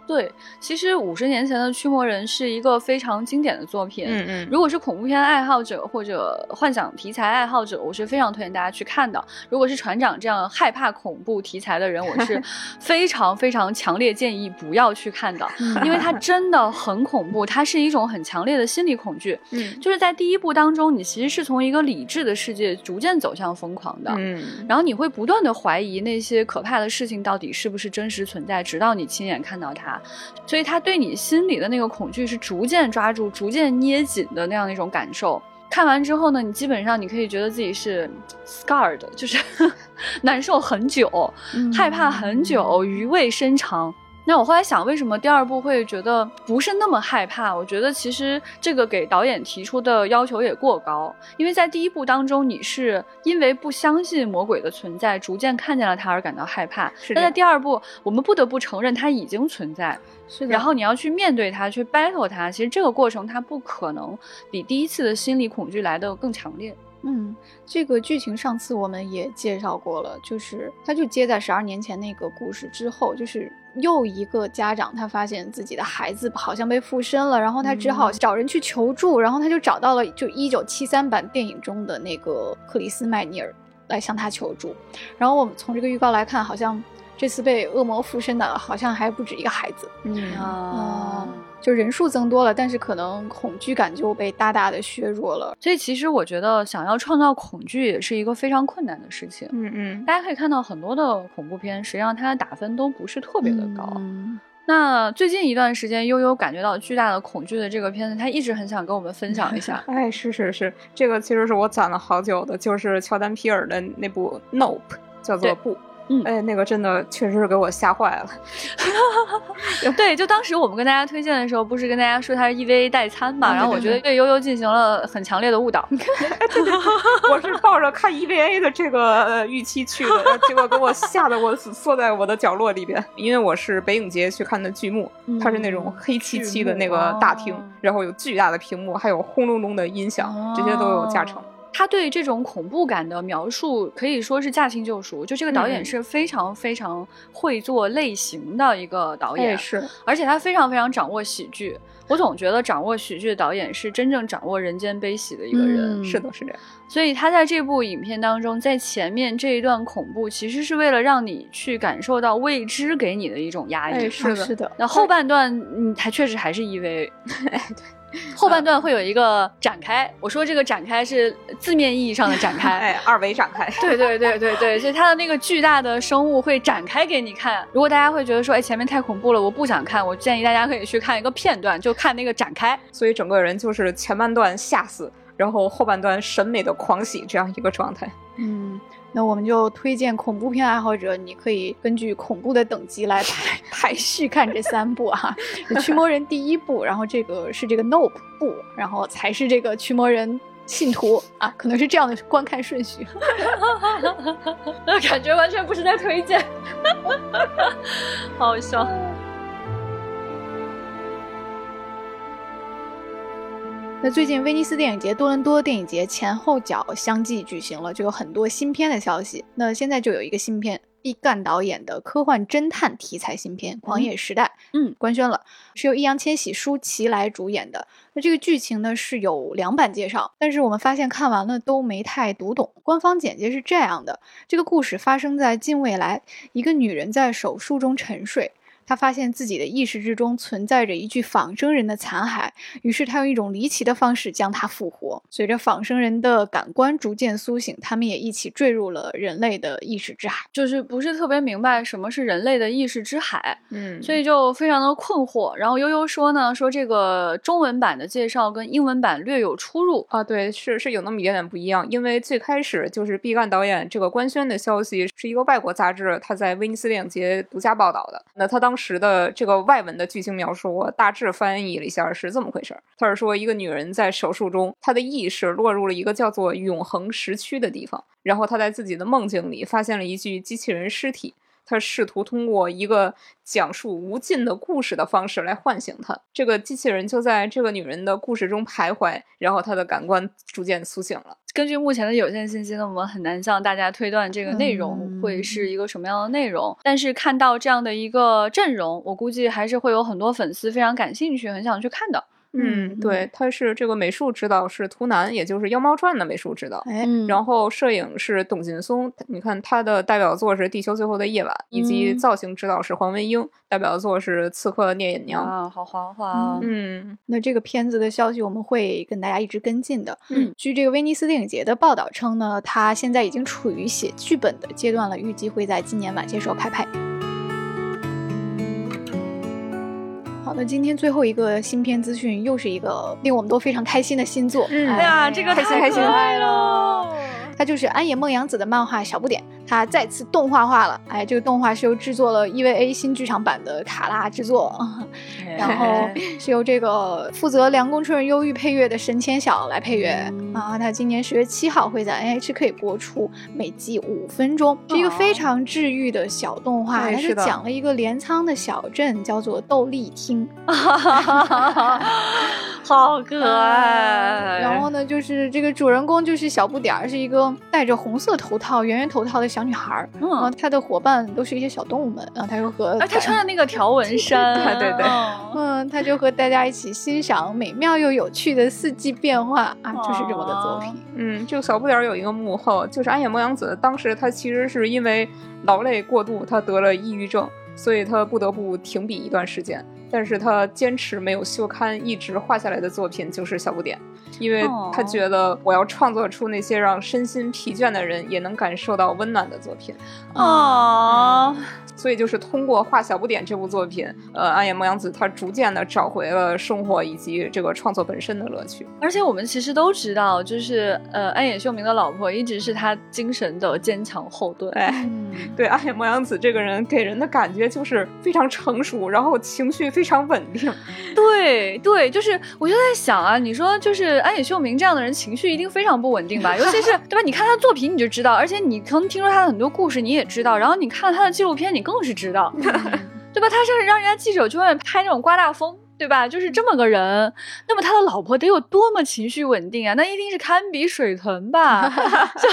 对，其实五十年前的《驱魔人》是一个非常经典的作品。嗯嗯，如果是恐怖片爱好者或者幻想题材爱好者，我是非常推荐大家去看的。如果是船长这样害怕恐怖题材的人，我是 非常非常强烈建议不要去看的，因为它真的很恐怖，它是一种很强烈的心理恐惧。嗯，就是在第一部当中，你其实是从一个理智的世界逐渐走向疯狂的。嗯，然后你会不断的怀疑那些可怕的事情到底是不是真实存在，直到你亲眼看到它。所以他对你心里的那个恐惧是逐渐抓住、逐渐捏紧的那样的一种感受。看完之后呢，你基本上你可以觉得自己是 scarred，就是 难受很久、害怕很久、余味深长。那我后来想，为什么第二部会觉得不是那么害怕？我觉得其实这个给导演提出的要求也过高，因为在第一部当中，你是因为不相信魔鬼的存在，逐渐看见了他而感到害怕。但在第二部，我们不得不承认他已经存在，是的。然后你要去面对他，去 battle 他，其实这个过程它不可能比第一次的心理恐惧来的更强烈。嗯，这个剧情上次我们也介绍过了，就是它就接在十二年前那个故事之后，就是又一个家长他发现自己的孩子好像被附身了，然后他只好找人去求助，然后他就找到了就一九七三版电影中的那个克里斯麦尼尔来向他求助，然后我们从这个预告来看，好像这次被恶魔附身的好像还不止一个孩子，嗯啊。就人数增多了，但是可能恐惧感就被大大的削弱了。所以其实我觉得，想要创造恐惧也是一个非常困难的事情。嗯嗯，大家可以看到很多的恐怖片，实际上它的打分都不是特别的高。那最近一段时间，悠悠感觉到巨大的恐惧的这个片子，他一直很想跟我们分享一下。哎，是是是，这个其实是我攒了好久的，就是乔丹皮尔的那部《Nope》，叫做不。嗯，哎，那个真的确实是给我吓坏了。对，就当时我们跟大家推荐的时候，不是跟大家说它是 EVA 代餐嘛？然后我觉得对悠悠进行了很强烈的误导。我是抱着看 EVA 的这个预期去的，结果给我吓得我缩在我的角落里边。因为我是北影节去看的剧目，它是那种黑漆漆的那个大厅，然后有巨大的屏幕，还有轰隆隆的音响，这些都有加成。他对这种恐怖感的描述可以说是驾轻就熟，就这个导演是非常非常会做类型的一个导演，是，而且他非常非常掌握喜剧。我总觉得掌握喜剧的导演是真正掌握人间悲喜的一个人，是的，是这样。所以他在这部影片当中，在前面这一段恐怖，其实是为了让你去感受到未知给你的一种压抑，是的，是的。那后半段，嗯，他确实还是因为，哎，对。后半段会有一个展开，我说这个展开是字面意义上的展开，哎，二维展开，对对对对对，所以它的那个巨大的生物会展开给你看。如果大家会觉得说，哎，前面太恐怖了，我不想看，我建议大家可以去看一个片段，就看那个展开。所以整个人就是前半段吓死，然后后半段审美的狂喜这样一个状态。嗯。那我们就推荐恐怖片爱好者，你可以根据恐怖的等级来排排序看这三部哈，《驱魔人》第一部，然后这个是这个 Nope 部，然后才是这个《驱魔人信徒》啊，可能是这样的观看顺序。那 感觉完全不是在推荐，好笑。那最近威尼斯电影节、多伦多电影节前后脚相继举行了，就有很多新片的消息。那现在就有一个新片，毕赣导演的科幻侦探题材新片《狂野时代》，嗯，官宣了，是由易烊千玺、舒淇来主演的。那这个剧情呢是有两版介绍，但是我们发现看完了都没太读懂。官方简介是这样的：这个故事发生在近未来，一个女人在手术中沉睡。他发现自己的意识之中存在着一具仿生人的残骸，于是他用一种离奇的方式将他复活。随着仿生人的感官逐渐苏醒，他们也一起坠入了人类的意识之海。就是不是特别明白什么是人类的意识之海，嗯，所以就非常的困惑。然后悠悠说呢，说这个中文版的介绍跟英文版略有出入啊，对，是是有那么一点点不一样。因为最开始就是毕赣导演这个官宣的消息是一个外国杂志他在威尼斯电影节独家报道的，那他当。时的这个外文的剧情描述，我大致翻译了一下，是这么回事儿。他是说，一个女人在手术中，她的意识落入了一个叫做永恒时区的地方，然后她在自己的梦境里发现了一具机器人尸体。他试图通过一个讲述无尽的故事的方式来唤醒他。这个机器人就在这个女人的故事中徘徊，然后她的感官逐渐苏醒了。根据目前的有限信息呢，我们很难向大家推断这个内容会是一个什么样的内容。但是看到这样的一个阵容，我估计还是会有很多粉丝非常感兴趣，很想去看的。嗯，对，他是这个美术指导是图南，也就是《妖猫传》的美术指导。哎，然后摄影是董劲松，你看他的代表作是《地球最后的夜晚》，以及造型指导是黄文英，代表作是《刺客聂隐娘》啊，好豪华。嗯，那这个片子的消息我们会跟大家一直跟进的。嗯，据这个威尼斯电影节的报道称呢，他现在已经处于写剧本的阶段了，预计会在今年晚些时候开拍。好的，今天最后一个新片资讯，又是一个令我们都非常开心的新作。嗯，哎呀，这个太太可爱了。它就是安野梦洋子的漫画《小不点》，它再次动画化了。哎，这个动画是由制作了 EVA 新剧场版的卡拉制作，然后是由这个负责《凉宫春日忧郁》配乐的神千晓来配乐啊。它今年十月七号会在 NHK 播出，每集五分钟，是一个非常治愈的小动画。它是讲了一个镰仓的小镇，叫做斗笠町。好可爱。然后呢，就是这个主人公就是小不点儿，是一个戴着红色头套、圆圆头套的小女孩儿。嗯，她的伙伴都是一些小动物们。然后她就和，哎，她穿的那个条纹衫，对对对，嗯，她就和大家一起欣赏美妙又有趣的四季变化啊，就是这么个作品。嗯，这个小不点儿有一个幕后，就是安野梦洋子，当时她其实是因为劳累过度，她得了抑郁症，所以她不得不停笔一段时间。但是他坚持没有休刊，一直画下来的作品就是小不点，因为他觉得我要创作出那些让身心疲倦的人也能感受到温暖的作品。啊。所以就是通过画小不点这部作品，呃，暗野梦洋子她逐渐的找回了生活以及这个创作本身的乐趣。而且我们其实都知道，就是呃，暗野秀明的老婆一直是他精神的坚强后盾。哎，对，暗野梦洋子这个人给人的感觉就是非常成熟，然后情绪非常稳定。对对，就是我就在想啊，你说就是安野秀明这样的人，情绪一定非常不稳定吧？尤其是 对吧？你看他作品你就知道，而且你可能听说他的很多故事你也知道，然后你看他的纪录片你。更是知道，对吧？他是让人家记者去外面拍那种刮大风，对吧？就是这么个人。那么他的老婆得有多么情绪稳定啊？那一定是堪比水豚吧？就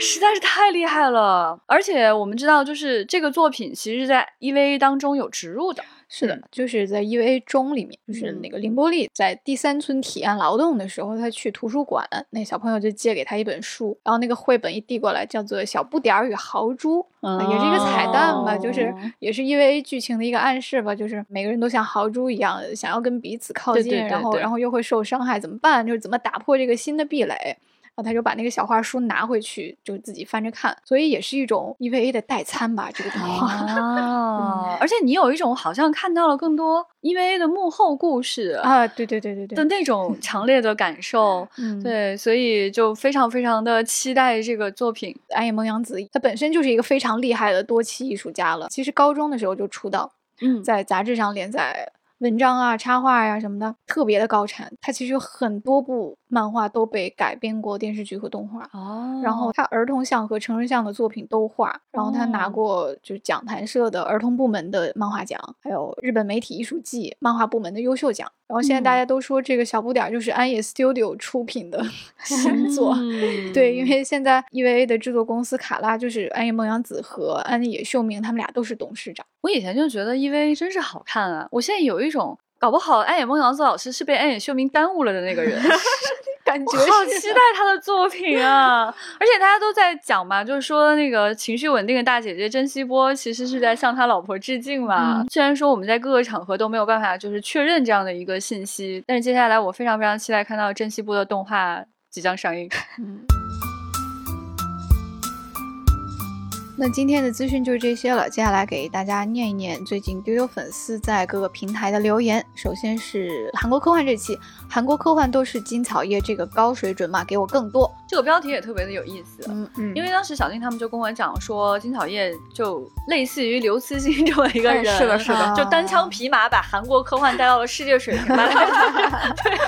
实在是太厉害了。而且我们知道，就是这个作品其实是在 EVA 当中有植入的。是的，就是在 EVA 中里面，就是那个凌波丽在第三村体验劳动的时候，他去图书馆，那小朋友就借给他一本书，然后那个绘本一递过来，叫做《小不点儿与豪猪》，也是一个彩蛋吧，就是也是 EVA 剧情的一个暗示吧，就是每个人都像豪猪一样，想要跟彼此靠近，然后然后又会受伤害，怎么办？就是怎么打破这个新的壁垒。他就把那个小画书拿回去，就自己翻着看，所以也是一种 EVA 的代餐吧，这个动画。啊，而且你有一种好像看到了更多 EVA 的幕后故事啊，对对对对对的那种 强烈的感受。嗯，对，所以就非常非常的期待这个作品。安野萌洋子，他本身就是一个非常厉害的多期艺术家了，其实高中的时候就出道，嗯，在杂志上连载。文章啊，插画呀什么的，特别的高产。他其实有很多部漫画都被改编过电视剧和动画。哦。然后他儿童像和成人像的作品都画。然后他拿过就是讲谈社的儿童部门的漫画奖，还有日本媒体艺术季漫画部门的优秀奖。然后现在大家都说这个小不点儿就是安野 Studio 出品的 新作，对，因为现在 EVA 的制作公司卡拉就是安野梦洋子和安野秀明，他们俩都是董事长。我以前就觉得 EVA 真是好看啊，我现在有一种搞不好安野梦洋子老师是被安野秀明耽误了的那个人。感觉好期待他的作品啊！而且大家都在讲嘛，就是说那个情绪稳定的大姐姐甄希波，其实是在向他老婆致敬嘛。虽然说我们在各个场合都没有办法就是确认这样的一个信息，但是接下来我非常非常期待看到甄希波的动画即将上映。那今天的资讯就是这些了，接下来给大家念一念最近丢丢粉丝在各个平台的留言。首先是韩国科幻这期，韩国科幻都是金草叶这个高水准嘛，给我更多。这个标题也特别的有意思，嗯嗯，因为当时小静他们就跟我讲说，金草叶就类似于刘慈欣这么一个人，是的，是的，就单枪匹马把韩国科幻带到了世界水平。对，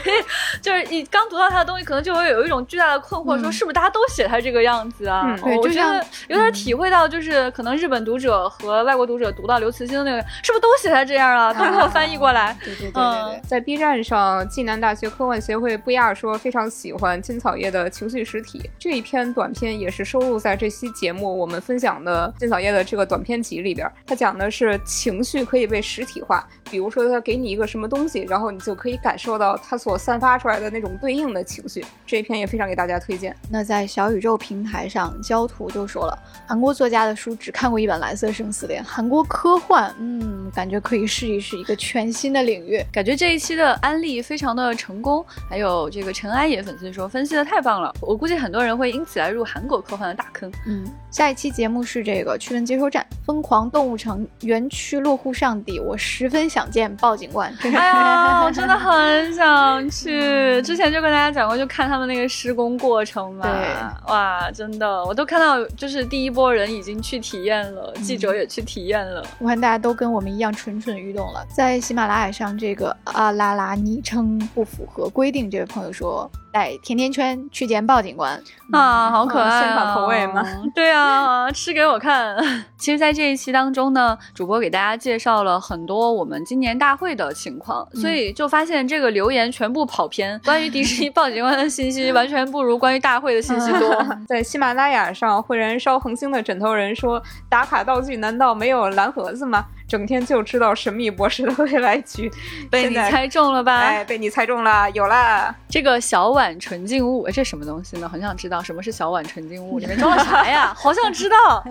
所以就是你刚读到他的东西，可能就会有一种巨大的困惑，说是不是大家都写他这个样子啊？对，我觉得有点。体会到就是可能日本读者和外国读者读到刘慈欣的那个，是不是都写成这样啊？都给我翻译过来。对对对对对，在 B 站上，暨南大学科幻协会布亚说非常喜欢金草叶的情绪实体这一篇短片，也是收录在这期节目我们分享的金草叶的这个短片集里边。它讲的是情绪可以被实体化，比如说他给你一个什么东西，然后你就可以感受到它所散发出来的那种对应的情绪。这一篇也非常给大家推荐。那在小宇宙平台上，焦图就说了。韩国作家的书只看过一本《蓝色生死恋》，韩国科幻，嗯，感觉可以试一试一个全新的领域。感觉这一期的安利非常的成功，还有这个陈安也粉丝说分析的太棒了，我估计很多人会因此来入韩国科幻的大坑。嗯，下一期节目是这个趣闻接收站，疯狂动物城园区落户上帝，我十分想见鲍警官。哎呀，我真的很想去，之前就跟大家讲过，就看他们那个施工过程嘛。对，哇，真的，我都看到就是第一波。人已经去体验了，记者也去体验了。我看大家都跟我们一样蠢蠢欲动了。在喜马拉雅上，这个啊啦啦昵称不符合规定，这位朋友说。带甜甜圈去见鲍警官啊，好可爱，现场投喂吗？对啊，吃给我看。其实，在这一期当中呢，主播给大家介绍了很多我们今年大会的情况，所以就发现这个留言全部跑偏，关于迪士尼鲍警官的信息完全不如关于大会的信息多。在喜马拉雅上，会燃烧恒星的枕头人说：“打卡道具难道没有蓝盒子吗？”整天就知道神秘博士的未来局，被你猜中了吧？哎，被你猜中了，有啦！这个小碗纯净物，这什么东西呢？很想知道什么是小碗纯净物，里面装了啥呀？好想知道。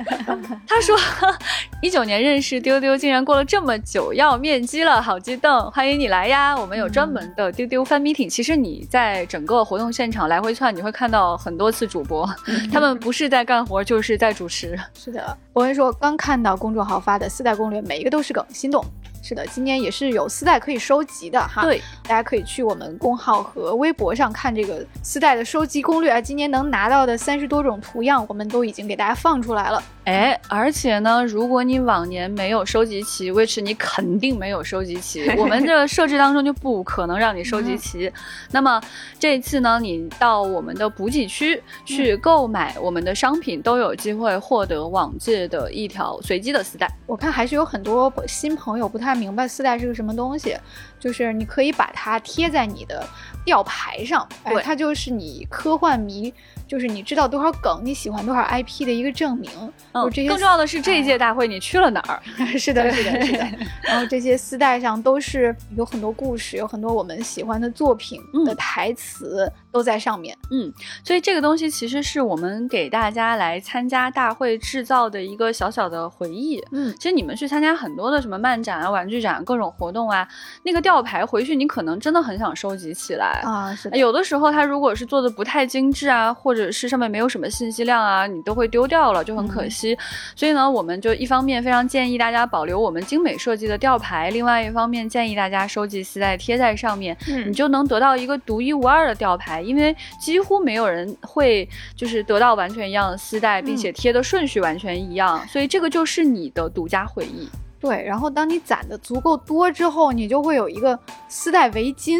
他说，一九年认识丢丢，竟然过了这么久，要面基了，好激动！欢迎你来呀，我们有专门的丢丢 fan meeting。其实你在整个活动现场来回窜，你会看到很多次主播，他们不是在干活，就是在主持。是的，我跟你说，刚看到公众号发的四代攻略，每一个。都是梗，心动。是的，今年也是有丝带可以收集的哈。对，大家可以去我们公号和微博上看这个丝带的收集攻略啊。今年能拿到的三十多种图样，我们都已经给大家放出来了。哎，而且呢，如果你往年没有收集齐，which 你肯定没有收集齐，我们的设置当中就不可能让你收集齐。那么这次呢，你到我们的补给区去购买我们的商品，都有机会获得往届的一条随机的丝带。我看还是有很多新朋友不太。明白丝带是个什么东西，就是你可以把它贴在你的吊牌上，哎，它就是你科幻迷。就是你知道多少梗，你喜欢多少 IP 的一个证明。嗯，这些更重要的是这一届大会你去了哪儿？是的，是的，是的。然后这些丝带上都是有很多故事，有很多我们喜欢的作品的台词都在上面。嗯，所以这个东西其实是我们给大家来参加大会制造的一个小小的回忆。嗯，其实你们去参加很多的什么漫展啊、玩具展各种活动啊，那个吊牌回去你可能真的很想收集起来啊。是有的时候它如果是做的不太精致啊，或者者是上面没有什么信息量啊，你都会丢掉了，就很可惜。所以呢，我们就一方面非常建议大家保留我们精美设计的吊牌，另外一方面建议大家收集丝带贴在上面，你就能得到一个独一无二的吊牌，因为几乎没有人会就是得到完全一样的丝带，并且贴的顺序完全一样，所以这个就是你的独家回忆。对，然后当你攒的足够多之后，你就会有一个丝带围巾。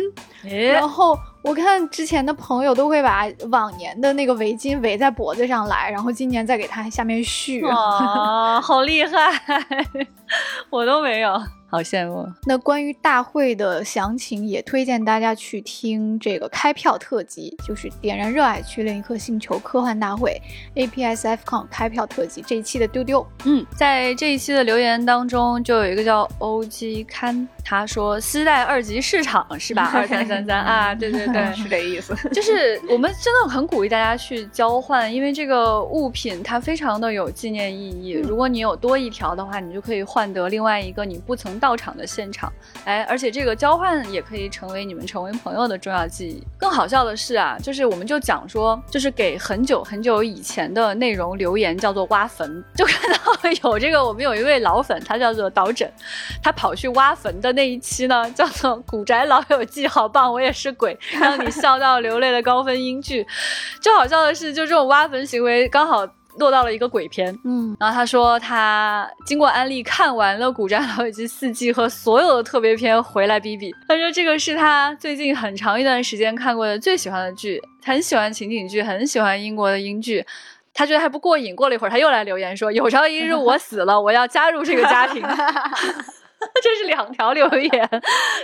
然后我看之前的朋友都会把往年的那个围巾围在脖子上来，然后今年再给它下面续。啊，好厉害！我都没有。好羡慕。那关于大会的详情，也推荐大家去听这个开票特辑，就是点燃热爱去另一颗星球科幻大会 APSFCon 开票特辑这一期的丢丢。嗯，在这一期的留言当中，就有一个叫 OG 刊，他说私带二级市场是吧？二三三三啊，对对对，是这意思。就是我们真的很鼓励大家去交换，因为这个物品它非常的有纪念意义。如果你有多一条的话，你就可以换得另外一个你不曾。到场的现场，哎，而且这个交换也可以成为你们成为朋友的重要记忆。更好笑的是啊，就是我们就讲说，就是给很久很久以前的内容留言，叫做挖坟，就看到有这个，我们有一位老粉，他叫做导枕，他跑去挖坟的那一期呢，叫做《古宅老友记》，好棒，我也是鬼，让你笑到流泪的高分英剧。就好笑的是，就这种挖坟行为刚好。落到了一个鬼片，嗯，然后他说他经过安利看完了《古战老友记》四季和所有的特别篇回来比比，他说这个是他最近很长一段时间看过的最喜欢的剧，很喜欢情景剧，很喜欢英国的英剧，他觉得还不过瘾，过了一会儿他又来留言说有朝一日我死了，我要加入这个家庭。这是两条留言，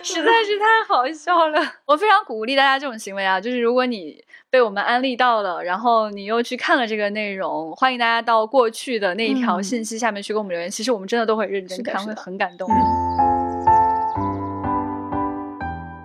实在是太好笑了。我非常鼓励大家这种行为啊，就是如果你被我们安利到了，然后你又去看了这个内容，欢迎大家到过去的那一条信息下面去给我们留言。其实我们真的都会认真看，会很感动。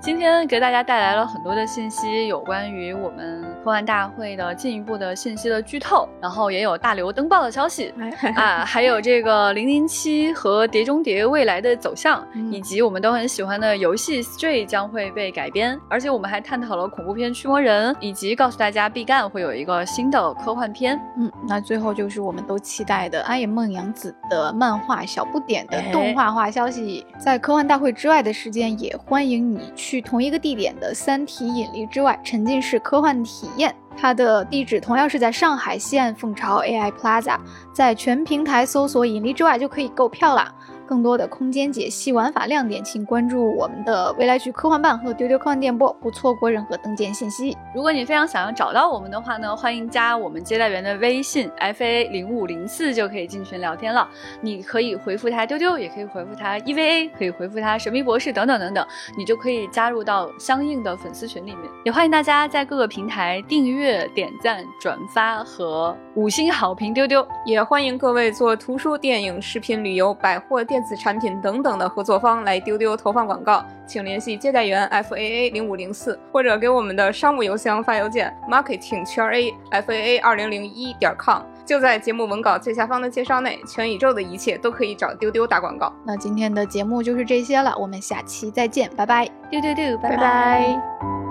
今天给大家带来了很多的信息，有关于我们科幻大会的进一步的信息的剧透，然后也有大刘登报的消息啊，还有这个零零七和碟中谍未来的走向，以及我们都很喜欢的游戏 Stray 将会被改编，而且我们还探讨了恐怖片驱魔人，以及告诉大家毕赣会有一个新的科幻片。嗯，那最后就是我们都期待的安野梦洋子的漫画小不点的动画化消息，在科幻大会之外的时间，也欢迎你去。去同一个地点的《三体引力之外》沉浸式科幻体验，它的地址同样是在上海西岸凤巢 AI Plaza，在全平台搜索“引力之外”就可以购票了。更多的空间解析玩法亮点，请关注我们的未来局科幻办和丢丢科幻电波，不错过任何登舰信息。如果你非常想要找到我们的话呢，欢迎加我们接待员的微信 f a 零五零四就可以进群聊天了。你可以回复他丢丢，也可以回复他 EVA，可以回复他神秘博士等等等等，你就可以加入到相应的粉丝群里面。也欢迎大家在各个平台订阅、点赞、转发和五星好评丢丢。也欢迎各位做图书、电影、视频、旅游、百货电。子产品等等的合作方来丢丢投放广告，请联系接待员 f a a 零五零四，或者给我们的商务邮箱发邮件 marketing 圈 a f a a 二零零一点 com，就在节目文稿最下方的介绍内，全宇宙的一切都可以找丢丢打广告。那今天的节目就是这些了，我们下期再见，拜拜，丢丢丢，拜拜。